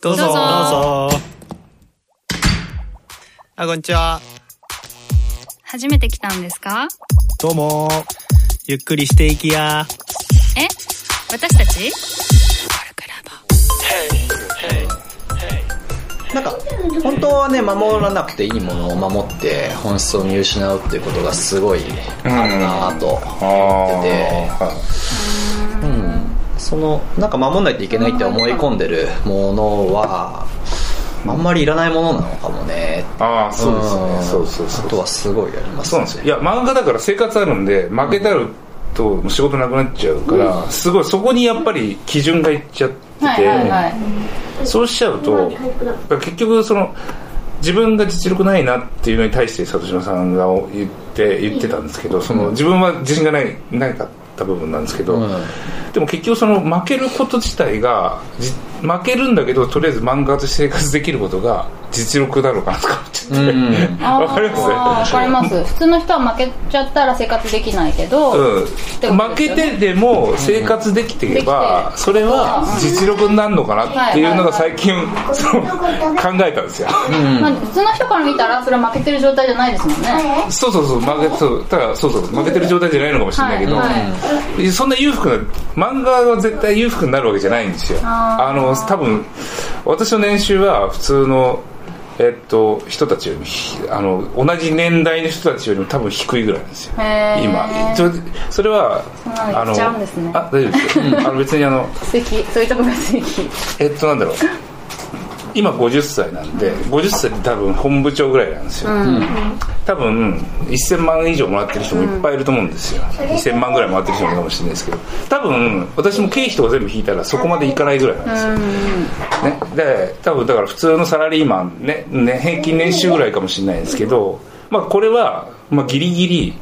どうぞ。どうぞどうぞ。あ、こんにちは。初めて来たんですか？どうも。ゆっくりしていきや。え？私たち？なんか本当はね守らなくていいものを守って本質を見失うっていうことがすごいあるなと思ってて、うん、そのなんか守んないといけないって思い込んでるものはあんまりいらないものなのかもね。ああそうですね。ん。そうそうそうことはすごいありますそうなんですよ。いや漫画だから生活あるんで負けたると仕事なくなっちゃうから、すごいそこにやっぱり基準がいっちゃってて、はいはいはい。そうしちゃうと結局その自分が実力ないなっていうのに対して里島さんが言って言ってたんですけどその自分は自信がないないかった部分なんですけど、うん。でも結局その負けること自体がじ負けるんだけどとりあえず漫画として生活できることが実力だろうかなとか思っちゃって、うんわかります？わかります。普通の人は負けちゃったら生活できないけど、うん、てこと負けてでも生活できていればできて。それは実力になるのかなっていうのが最近考えたんですよ。まあ、普通の人から見たらそれは負けてる状態じゃないですもんね。そうそうそう負けそう。ただそうそう負けてる状態じゃないのかもしれないけど、はいはそんな裕福な漫画は絶対裕福になるわけじゃないんですよ。あの多分私の年収は普通のえっと、人たちよりもひあの同じ年代の人たちよりも多分低いぐらいなんですよ。今。ちょそれはそんなの言っちゃうんですね。あ大丈夫です。よあの別にあの 素敵そういうとこが素敵えっとなんだろう今50歳なんで50歳って多分本部長ぐらいなんですよ、多分1000万以上もらってる人もいっぱいいると思うんですよ、1000万ぐらいもらってる人もいるかもしれないですけど。多分私も経費とか全部引いたらそこまでいかないぐらいなんですよ、ね、で多分だから普通のサラリーマンねね平均年収ぐらいかもしれないですけど、まあ、これは、まあ、ギリギリ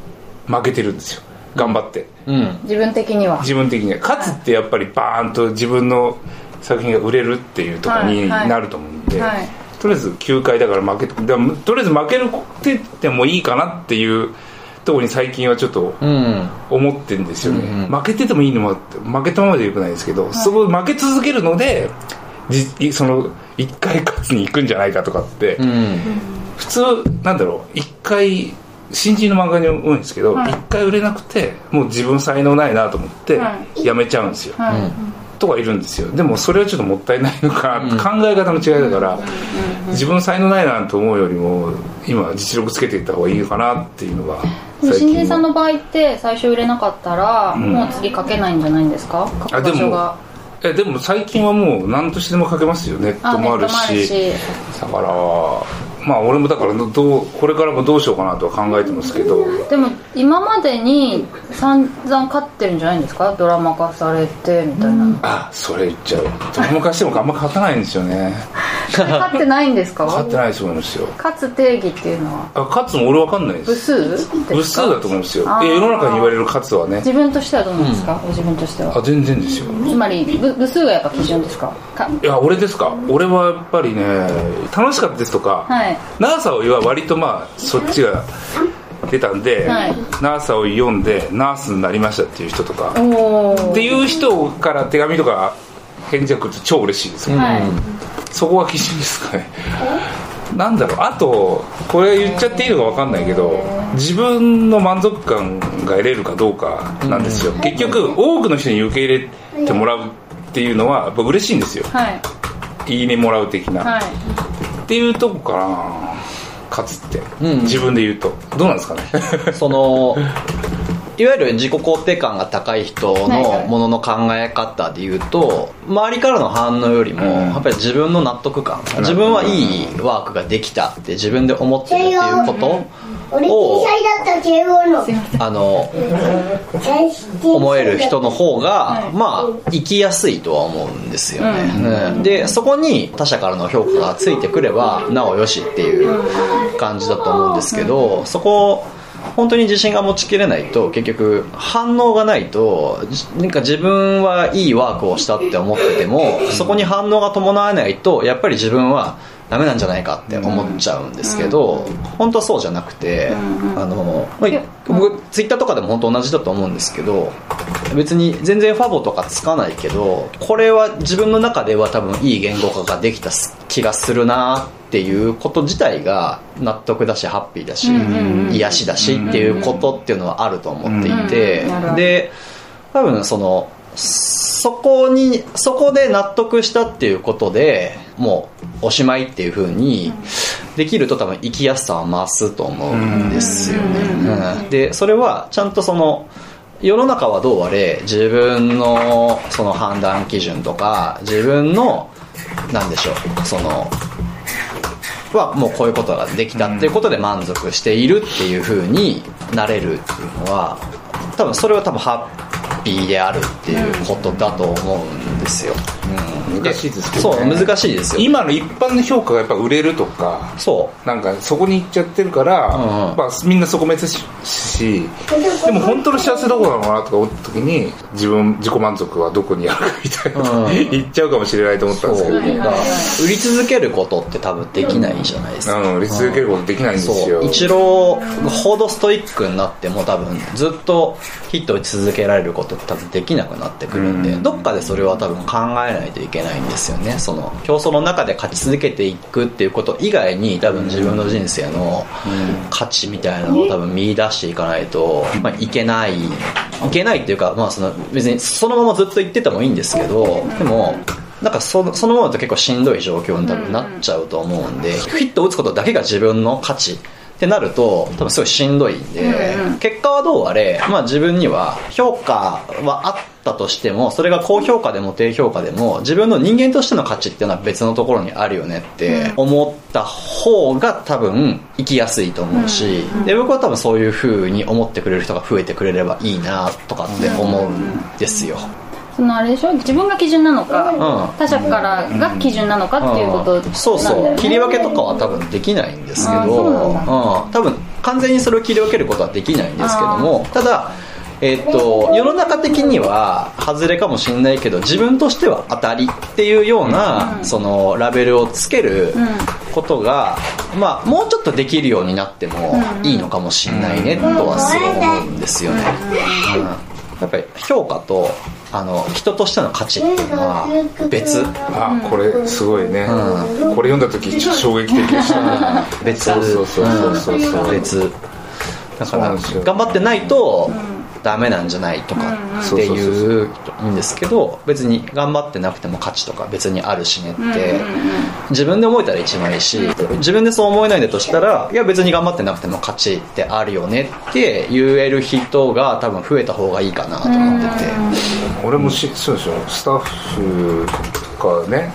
負けてるんですよ。頑張って、うん。自分的には。自分的には。勝つってやっぱりバーンと自分の作品が売れるっていうところにはいはい。なると思うんで、はい。とりあえず9回だから負けてでもとりあえず負けるって言ってもいいかなっていうところに最近はちょっとうん。思ってるんですよね、うんうん。負けててもいいのも負けたままでよくないですけど、そこ負け続けるのでじその1回勝つに行くんじゃないかとかって、うん。普通なんだろう1回新人の漫画に多いんですけど、はい。1回売れなくてもう自分才能ないなと思ってはやめちゃうんですよ、はいとかいるんですよ。でもそれはちょっともったいないのかな、考え方の違いだから、自分才能ないなと思うよりも今実力つけていった方がいいのかなっていうのが新人さんのの場合って最初売れなかったら、もう次書けないんじゃないんですか？書くあでも場所が。えでも最近はもう何としてでも書けますよ。ネットもあるしネットもあるし。だからまあ俺もだからどうこれからもどうしようかなとは考えてますけど。でも今までに散々勝ってるんじゃないんですか？ドラマ化されてみたいな、あそれ言っちゃう。ドラマ化してもあんま書かないんですよね勝ってないんですか？勝ってないと思いますよ。勝つ定義っていうのは？あ勝つも俺わかんないで部す数？ですか？部数だと思うんですよ。世の中に言われる勝つはね。自分としてはどうなんですか、ご自分としては。あ全然ですよ。つまり部部数がやっぱ基準ですか？か？いや俺ですか？俺はやっぱりね楽しかったですとか、はい。ナーサをは割とまあそっちが出たんで、はい。ナーサを読んでナースになりましたっていう人とか。っていう人から手紙とか返事が来ると超嬉しいですよ、はい、そこが基準ですかね。なんだろうあとこれ言っちゃっていいのか分かんないけど自分の満足感が得れるかどうかなんですよ、結局多くの人に受け入れてもらうっていうのはやっぱ嬉しいんですよ。はい。いいねもらう的な、はい。っていうとこかな。勝つって、うん。自分で言うと。どうなんですかね。そのいわゆる自己肯定感が高い人のものの考え方で言うと周りからの反応よりもうん。やっぱり自分の納得感自分はいいワークができたって自分で思ってるっていうこと俺小さいだった敬語の。あの思える人の方がまあ生きやすいとは思うんですよね、うん。でそこに他者からの評価がついてくればなおよしっていう感じだと思うんですけどそこ本当に自信が持ちきれないと結局反応がないとじなんか自分はいいワークをしたって思っててもそこに反応が伴わないとやっぱり自分はダメなんじゃないかって思っちゃうんですけど、本当はそうじゃなくて、あのまあ僕ツイッターとかでも本当同じだと思うんですけど別に全然ファボとかつかないけどこれは自分の中では多分いい言語化ができた気がするなっていうこと自体が納得だしハッピーだし、癒しだしっていうことっていうのはあると思っていて、で多分そのそこにそこで納得したっていうことでもうおしまいっていう風にできると多分生きやすさは増すと思うんですよね、うん。でそれはちゃんとその世の中はどうあれ自分のその判断基準とか自分のなんでしょうそのはもうこういうことができたっていうことで満足しているっていうふうになれるっていうのは多分それは多分ハッピーであるっていうことだと思うんですよ、うん。難しいですけどね。そう難しいですよ。今の一般の評価がやっぱ売れるとかそなんかそこに行っちゃってるから、うんうん。まあ、みんなそこ目指すしでも本当の幸せどこなのかなとか思った時に自分自己満足はどこにあるかみたいな、うん。言っちゃうかもしれないと思ったんですけど、そう。だから売り続けることって多分できないじゃないですか、うん、売り続けることできないんですよ。そう。イチローほどストイックになっても多分ずっとヒット打ち続けられることって多分できなくなってくるんで、うん。どっかでそれは多分考えないといけないんですよね。その競争の中で勝ち続けていくっていうこと以外に多分自分の人生の価値みたいなのを多分見出していかないと、まあ、いけないいけないっていうか、まあ、その別にそのままずっと言っててもいいんですけどでもなんかそそのままだと結構しんどい状況に多分なっちゃうと思うんで、ヒットを打つことだけが自分の価値ってなると多分すごいしんどいんで、結果はどうあれ、まあ、自分には評価はあったとしてもそれが高評価でも低評価でも自分の人間としての価値っていうのは別のところにあるよねって思った方が多分生きやすいと思うし、で僕は多分そういう風に思ってくれる人が増えてくれればいいなとかって思うんですよ。そのあれでしょ？自分が基準なのか、ん。他者からが基準なのかっていうことね、そうそう。切り分けとかは多分できないんですけどうなん多分完全にそれを切り分けることはできないんですけどもただえっと世の中的には外れかもしれないけど自分としては当たりっていうような、そのラベルをつけることが、まあ、もうちょっとできるようになってもいいのかもしれないねとはすごい思うんですよね、うん、やっぱり評価とあの人としての価値っていうのは別。あこれすごいね、これ読んだ時ちょっと衝撃的でしたね。別。そうそうそうそうそうう。ん。別。だから頑張ってないとダメなんじゃないとかっていういいんですけど別に頑張ってなくても価値とか別にあるしねって。自分で思えたら一番いいし自分でそう思えないんだとしたらいや別に頑張ってなくても価値ってあるよねって言える人が多分増えた方がいいかなと思ってて俺もしそうでしょスタッフとかね、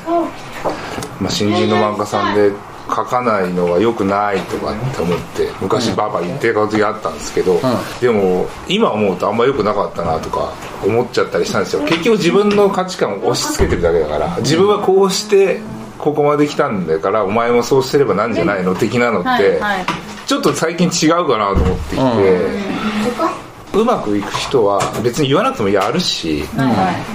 まあ、新人の漫画さんで書かないのは良くないとかって思って昔バーバー言ってた時あったんですけど、でも今思うとあんま良くなかったなとか思っちゃったりしたんですよ。結局自分の価値観を押し付けてるだけだから自分はこうしてここまで来たんだからお前もそうすればなんじゃないの的なのって、はいはい。ちょっと最近違うかなと思っていて、うまくいく人は別に言わなくてもやるし、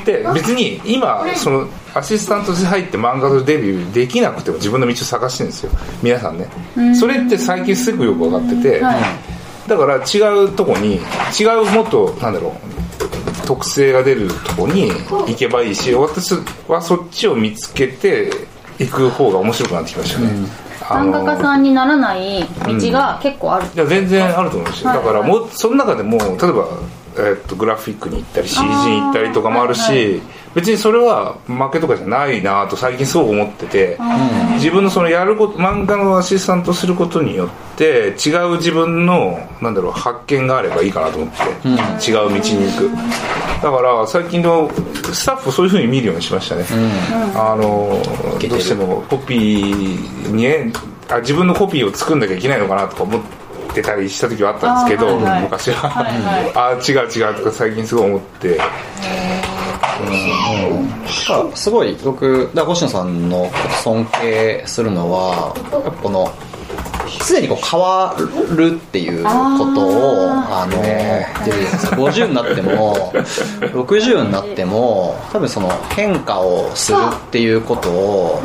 で別に今そのアシスタントで入って漫画のデビューできなくても自分の道を探してるんですよ。皆さんね、それって最近すぐよく分かってて、だから違うとこに違うもっとなんだろう特性が出るとこに行けばいいし私はそっちを見つけて行く方が面白くなってきましたね、漫画家さんにならない道が結構ある、いや全然あると思うんですよ、はい。だからもうその中でも例えば、えーっとグラフィックに行ったり CG に行ったりとかもあるし、はいは別にそれは負けとかじゃないなと最近すごく思ってて、自分のそのやること漫画のアシスタントすることによって違う自分のなんだろう発見があればいいかなと思って、違う道に行く。だから最近のスタッフをそういうふうに見るようにしましたね、あのけてる。どうしてもコピーにねあ自分のコピーを作んなきゃいけないのかなとか思ってたりした時はあったんですけど、はいはい昔は、はいはいあ違う違うとか最近すごい思って。だからすごい僕だ星野さんの尊敬するのはやっぱこの常にこう変わるっていうことをあので50になっても60になっても多分その変化をするっていうことを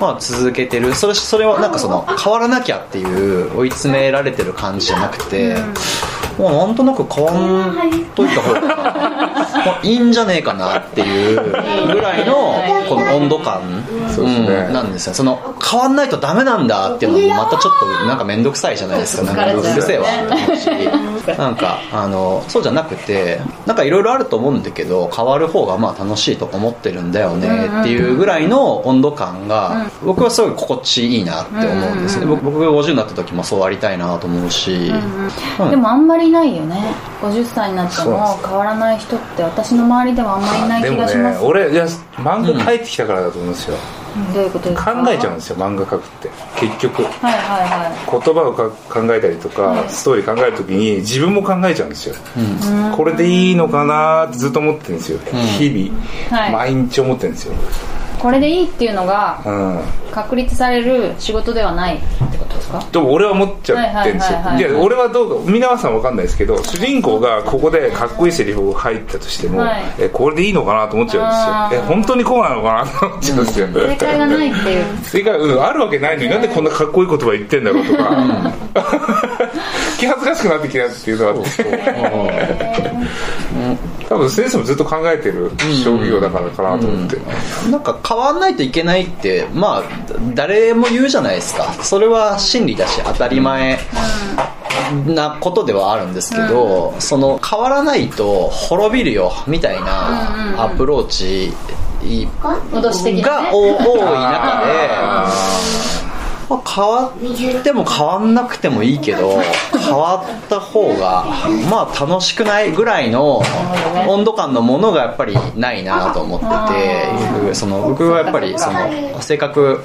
まあ、続けてる。それそれはなんかその変わらなきゃっていう追い詰められてる感じじゃなくて、もうなんとなく変わんといた方がいいんじゃねえかなっていうぐらいの この温度感、うんなんですよ。その変わんないとダメなんだっていうのもまたちょっとなんか面倒くさいじゃないですか。なんかうるせえわって思うし。なんかあのそうじゃなくてなんかいろいろあると思うんだけど変わる方がまあ楽しいと思ってるんだよねっていうぐらいの温度感が僕はすごい心地いいなって思うんですね。僕僕が50になった時もそうありたいなと思うし、うんでもあんまりいないよね。50歳になっても変わらない人って私の周りではあんまりいない気がします、俺いや漫画描いてきたからだと思うんですよ、うんどういうことです考かえちゃうんですよ漫画描くって。結局。はいはいは言葉をか考えたりとか、ストーリー考えるときに自分も考えちゃうんですよ、これでいいのかなってずっと思ってるんですよ、日々、はい。毎日思ってるんですよ、いこれでいいっていうのがうん、確立される仕事ではないってことですか？でも俺は思っちゃってるんですよ。はいや俺はどうか皆さんわかんないですけど主人公がここでかっこいいセリフを入ったとしても、はい。えこれでいいのかなと思っちゃうんですよ。え本当にこうなのかなと思っちゃうんですよ、正解がないっていう。正解、うん、あるわけないのになんでこんなかっこいい言葉言ってんだろうとか、気恥ずかしくなってきたっていうのがあって多分先生もずっと考えてる職業だからかなと思って、なんか変わんないといけないってまあ誰も言うじゃないですか。それは真理だし当たり前なことではあるんですけど、その変わらないと滅びるよみたいなアプローチが多い中でまあ変わっても変わんなくてもいいけど変わった方がまあ楽しくないぐらいの温度感のものがやっぱりないなと思っててその僕はやっぱりその性格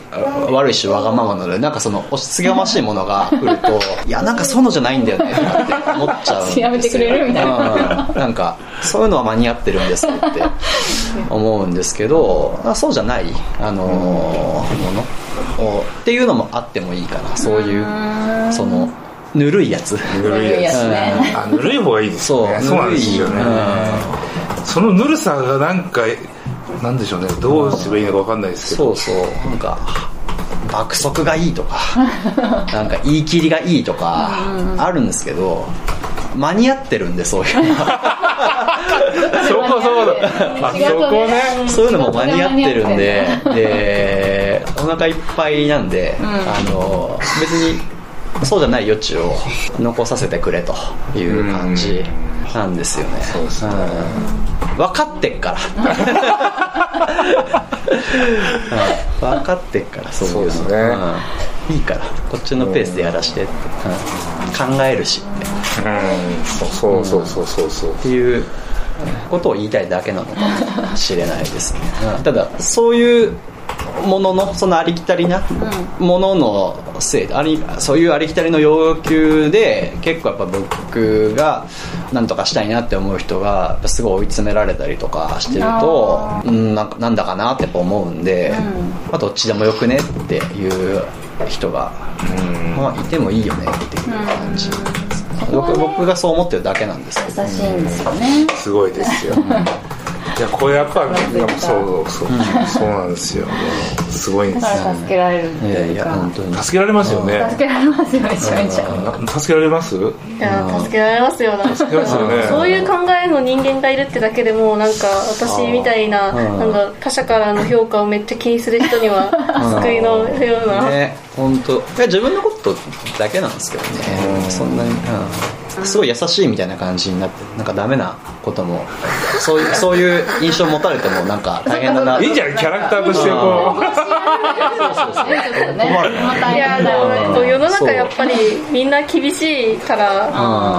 悪いしわがままなのでなんかその押し付けがましいものが来ると いやなんかそういうのじゃないんだよねとかって思っちゃうんですよ。やめてくれるみたいな、うん、なんかそういうのは間に合ってるんですって思うんですけどあそうじゃないあのーものをっていうのもあってもいいかな。そういうそのぬるいやつ。ぬるいやつね。あぬるい方がいいですそうよねそうなんですよね。そのぬるさがなんかなんでしょうね。どうすればいいのか分かんないですけど。そうそう。なんか爆速がいいとか なんか言い切りがいいとかあるんですけど間に合ってるんでそういうの。そこそうだ。あそこね。そういうのも間に合ってるんで。でお腹いっぱいなんで、あの別にそうじゃない余地を残させてくれという感じなんですよね、そうですね。うん。分かってっから。うん。分かってっからそういうの。そうですね。うん。いいから。こっちのペースでやらしてって、うん。考えるしって。うん。そうそうそうそうそうっていうことを言いたいだけなのかもしれないですね、ただそういうもののそのありきたりなもののせいでありそういうありきたりの要求で結構やっぱ僕が何とかしたいなって思う人がやっぱすごい追い詰められたりとかしてるとうんなんかなんだかなってやっぱ思うんで、まあ、どっちでもよくねっていう人が、まあ、いてもいいよねっていう感じ、僕僕がそう思ってるだけなんですけど。優しいんですよね。すごいですよ いやこれやっぱそうそうそうなんですよ。すごいんでだすから助けられるいやいいうか。や本当に。助けられますよね。助けられますよめちゃめちゃな助けられます？いや助けられますよなんか。助けますよね。そういう考えの人間がいるってだけでもなんか私みたいなうんなんだ他者からの評価をめっちゃ気にする人には救いのような、ね本当。いや自分のことだけなんですけどね。そんなに、うん、すごい優しいみたいな感じになってなんかダメなことも。そういうそういう印象持たれてもなんか大変だな。いいんじゃない？キャラクターとしてこう。ね。またいやでもなんかこう世の中やっぱりみんな厳しいから。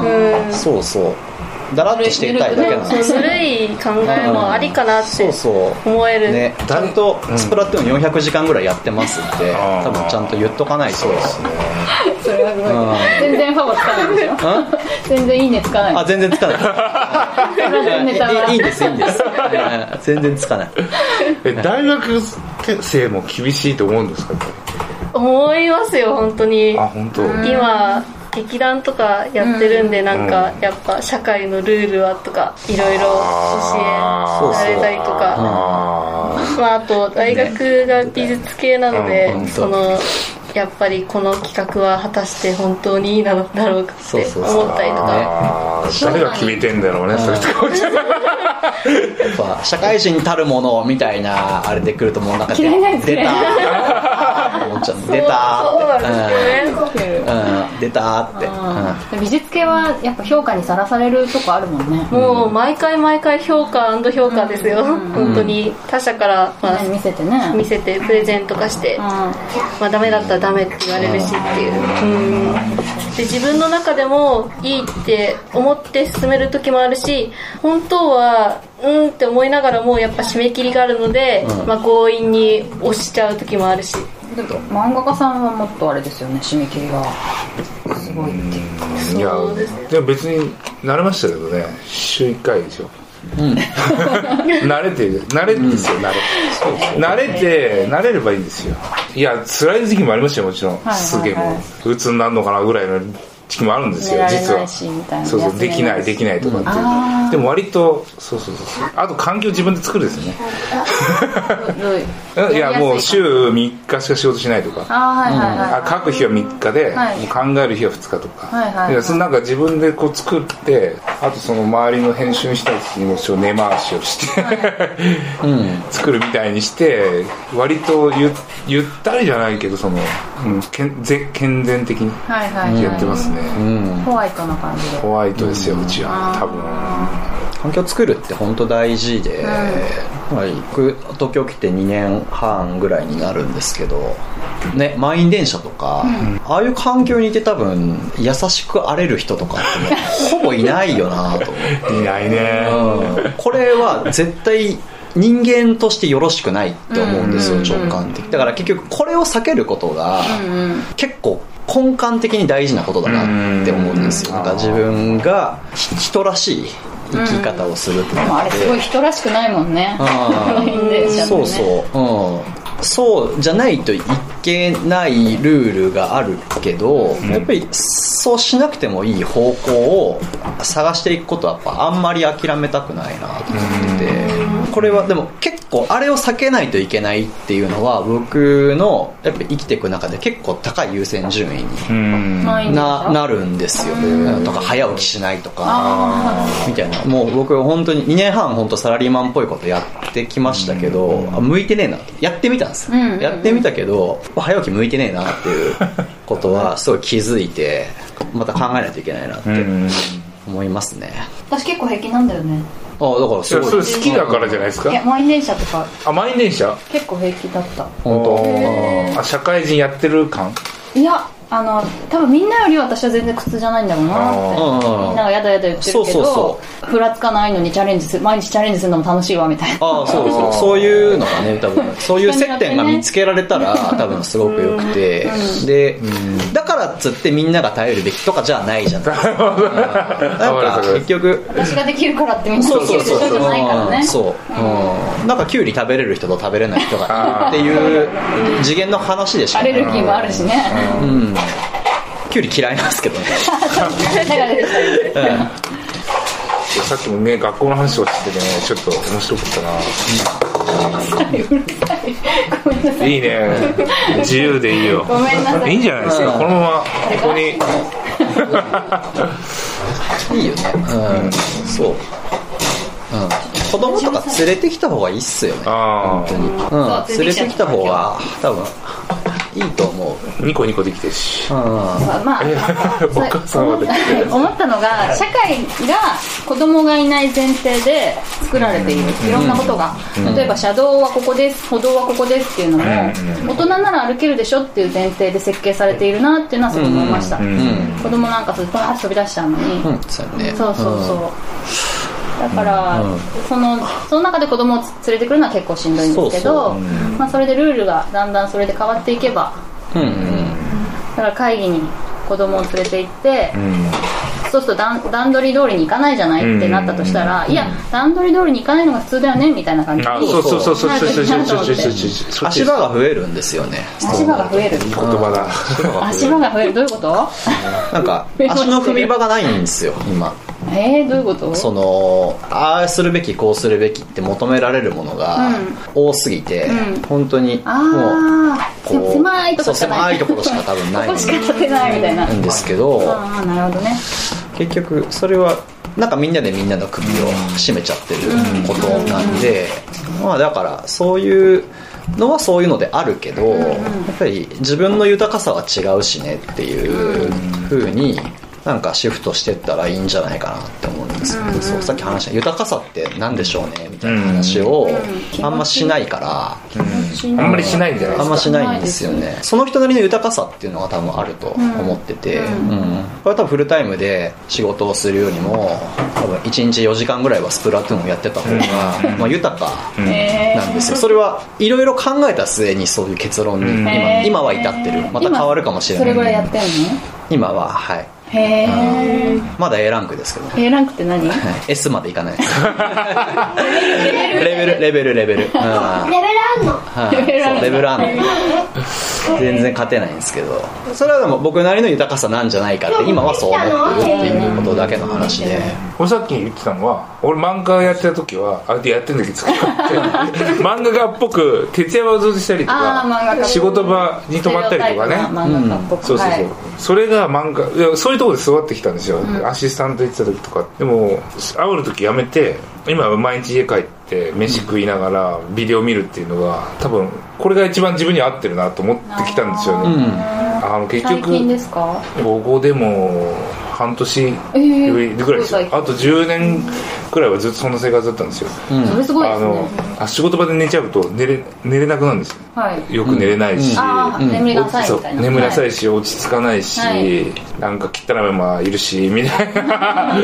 うん。うん。そうそうだらっとしていたいだけなんです。そうぬるい考えもありかなってそうそう。思えるね、ちゃんとスプラトゥーン400時間ぐらいやってますって、多分ちゃんと言っとかないとそれはすごい全然ファボつかないでしょ全然いいねつかない。あ全然つかない。いいんですいいんです。うん全然つかない。え大学生も厳しいと思うんですか？思いますよ本当に。あ本当。今劇団とかやってるんで、なんかやっぱ社会のルールはとかいろいろ教えられたりとか。あまあ、あと大学が美術系なので、うん。そのやっぱりこの企画は果たして本当にいいなのだろうかって思ったりとか。誰が決めてんだろうねそれとかやっぱ社会人たるものみたいなあれで来るともうなんか 出た。思っちゃう出たそうなんですよね。うん、出たって、うん。美術系はやっぱ評価にさらされるとこあるもんね。もう毎回毎回評価評価ですよ、本当に。他者から、まあ見せてね。見せてプレゼント化して、まあ、ダメだったらダメって言われるしっていう、うん、で自分の中でもいいって思って進める時もあるし本当はうんって思いながらもやっぱ締め切りがあるので、まあ、強引に押しちゃう時もあるしでも漫画家さんはもっとあれですよね締め切りが。すごいっていういやそうですでも別に慣れましたけどね週1回でしょ。慣れて慣れですよ、慣れ。慣れて慣れればいいんですよ。いや辛い時期もありましたよもちろん、はいすげえもはいう鬱になるのかなぐらいの時期もあるんですよ実は。そうそうできないできないとかっていう、でも割とそうそうそうそう。あと環境自分で作るですよね。いやもう週3日しか仕事しないとか。あ書く日は3日で、考える日は2日とか、はいはいはい。やそのなんか自分でこう作ってあとその周りの編集したやつにも根回しをして、作るみたいにして割とゆゆったりじゃないけどその、うん、けんぜ健全的にはいはいはい。やってますね、ホワイトな感じで。ホワイトですようちは。多分。環境作るって本当大事で、はい、僕東京来て2年半ぐらいになるんですけど、ね、満員電車とか、ああいう環境にいて多分優しく荒れる人とかってねほぼいないよなと思って。いないね、うん。これは絶対人間としてよろしくないって思うんですよ、直感的だから結局これを避けることが結構根幹的に大事なことだなって思うんですよ、うんなんか自分がひ人らしい生き方をするってでもあれすごい人らしくないもんね。うん。満員電車そうねそう、うん、そうじゃないといけないルールがあるけど、やっぱりそうしなくてもいい方向を探していくことはやっぱあんまり諦めたくないなと思っててこれはでも結構あれを避けないといけないっていうのは僕のやっぱ生きていく中で結構高い優先順位にななるんですよ、とか早起きしないとかみたいな。もう僕本当に2年半本当サラリーマンっぽいことやってきましたけど、あ向いてねえなやってみたんですやってみたけど早起き向いてねえなっていうことはすごい気づいて また考えないといけないなってうん。思いますね、私結構平気なんだよねあだからすごい。それ好きだからじゃないですか？いや満員電車とか。あ満員電車？結構平気だった。本あ社会人やってる感？あの多分みんなよりは私は全然苦痛じゃないんだろうなって。当みんながやだやだ言ってるけどそうそうふらつかないのにチャレンジする毎日チャレンジするのも楽しいわみたいな。ああそうそう。そう。いうのがね多分そういう接点が見つけられたら多分すごくよくて。でだからっつってみんなが耐えるべきとかじゃないじゃないですかうんなんか結局私ができるからってみんなそうできそうそうるでしょじゃないからね。うん。そう、うん、なんかキュウリ食べれる人と食べれない人がいるっていう次元の話でしかアレルギーもあるしね。うん。キュウリ嫌いなんですけどね、さっきもね学校の話をしててねちょっと面白かったな。い。いね。自由でいいよ。い。いいんじゃないですか。このままここに。いいよね。うん。そう、うん、子供とか連れてきた方がいいっすよね。あ本当に、うん、連れてきた方が多分いいと思う。あニコニコできてるし。うん。まあお母さんはできてる。思ったのが社会が子供がいない前提で作られている。いろんなことが。例えば車道はここです。歩道はここですっていうのも大人なら歩けるでしょっていう前提で設計されているなっていうのはすごく思いました。子供なんかするとバーッと飛び出しちゃうのに。うん。そうね。そうそうそうだから、うん。そのその中で子供を連れてくるのは結構しんどいんですけどそうそう。まあ、それでルールがだんだんそれで変わっていけばうんうん。だから会議に子供を連れて行って、そうすると段段取り通りに行かないじゃないってなったとしたら、いや段取り通りに行かないのが普通だよねみたいな感じ。あそうそうそう。そうそうそう。そうそうそう。そうそう足場が増えるんですよね。足場が増える。言葉だ 足場が増える。どういうこと？なんか 足の踏み場がないんですよ今えー、どういうこと？そのああするべきこうするべきって求められるものが多すぎて、うん。本当にもうこう狭いとこしかない。そう狭いところしか多分ない ここしか立てないみたいな、んですけどああなるほどね。結局それはなんかみんなでみんなの首を絞めちゃってることなんで、まあだからそういうのはそういうのであるけど、やっぱり自分の豊かさは違うしねっていう風になんかシフトしてったらいいんじゃないかなって思うんですけど、そうさっき話した豊かさって何でしょうねみたいな話をあんましないから、あんまりしないんじゃないですか。あんましないんですよね。その人なりの豊かさっていうのが多分あると思ってて、うん。これは多分フルタイムで仕事をするよりも多分1日4時間ぐらいはスプラトゥーンをやってた方が、まあ、豊かえなんですよ。それはいろいろ考えた末にそういう結論に今,、今は至ってる。また変わるかもしれそれぐないらいやってんの？今ははいへえまだ A ランクですけどね。A ランクって何？はい。S までいかない。レベル。レベルレベル、うん。レベルあんの？はい。レベルあるんだそうレベルあるの全然勝てないんですけど。それはでも僕なりの豊かさなんじゃないかって今はそう思ってるっていうことだけの話で。俺さっき言ってたのは俺漫画やってた時はあれやってんだけど 漫画家っぽく徹夜はずっとしたりとか仕事場に泊まったりとかね。漫画家っぽくそうそうそう、はいそれが漫画いやそういうところで育ってきたんですよ、アシスタント行ってた時とか。でも会う時やめて今は毎日家帰って飯食いながらビデオ見るっていうのが多分これが一番自分に合ってるなと思ってきたんですよね、あの結局最近ですか？ここでも半年えーぐらいですよ、すごいあと10年くらいはずっとそんな生活だったんですよ、それすごいですね。あのあ仕事場で寝ちゃうと寝れ寝れなくなるんですよ。はい。よく寝れないし、ああ眠りが浅いみたいな。眠り浅はいし落ち着かないし、はい。なんか汚いままいるしみたいな。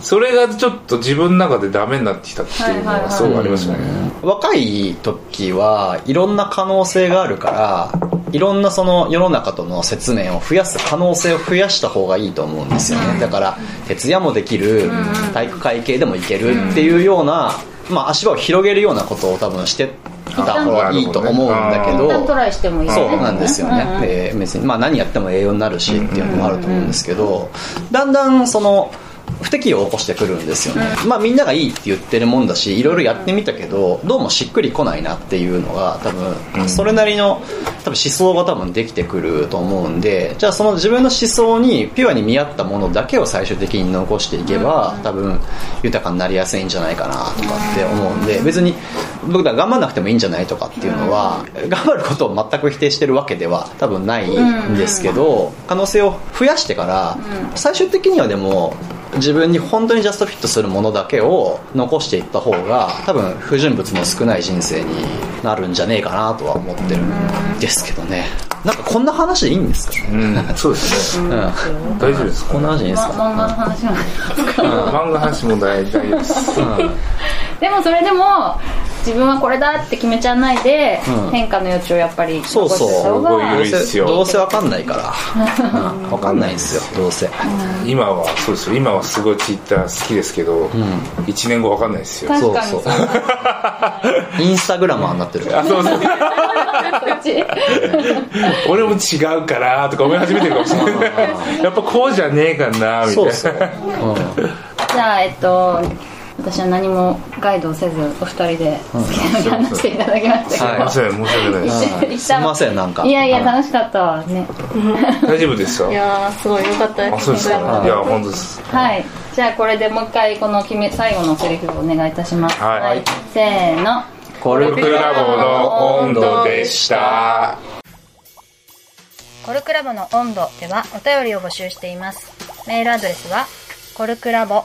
それがちょっと自分の中でダメになってきたっていうのがすごいありますよね、若い時はいろんな可能性があるからいろんなその世の中との説明を増やす可能性を増やした方がいいと思うんですよね。だから徹夜もできる体育会系でもいけるっていうような、まあ、足場を広げるようなことを多分してた方がいいと思うんだけど一旦トライしてもいいね。そうなんですよね、うんうん。で別に、まあ、何やっても栄養になるしっていうのもあると思うんですけど、だんだんその不適応を起こしてくるんですよね、まあみんながいいって言ってるもんだしいろいろやってみたけどどうもしっくりこないなっていうのが多分それなりの多分思想が多分できてくると思うんでじゃあその自分の思想にピュアに見合ったものだけを最終的に残していけば多分豊かになりやすいんじゃないかなとかって思うんで別に僕ら頑張んなくてもいいんじゃないとかっていうのは頑張ることを全く否定してるわけでは多分ないんですけど可能性を増やしてから最終的にはでも自分に本当にジャストフィットするものだけを残していった方が多分不純物の少ない人生になるんじゃねえかなとは思ってるんですけどね。なんかこんな話でいいんですかね？うん。そうですね、うん。大丈夫ですか？こんな話でいいんですまか漫画の話なんですか漫画の話も大大丈夫です。でもそれでも自分はこれだって決めちゃわないで、うん。変化の余地をやっぱり残そうそう。どうせわかんないから、うん、わかんないんですよ。どうせ。今はそうですよ。今はすごいツイッター好きですけど、1年後わかんないですよ。確かにそそう。う。インスタグラマーになってるから。あそうそう。俺も違うからとか思い始めてるかもしれない。やっぱこうじゃねえかなみたいな。そうそう、じゃあえっと私は何もガイドをせずお二人で好きなだけ話していただきましたけど、はい。すい。ません申し訳ないです。うん すみませんなんか。いやいやうん楽しかったわね。大丈夫ですかいやーすごい良かったです。あそうですか。いや本当です。はい。じゃあこれでもう一回この決め最後のセリフをお願いいたします。はい。せーの。ココルクラボの温度でした。コルクラボの温度ではお便りを募集しています。メールアドレスは、コルクラボ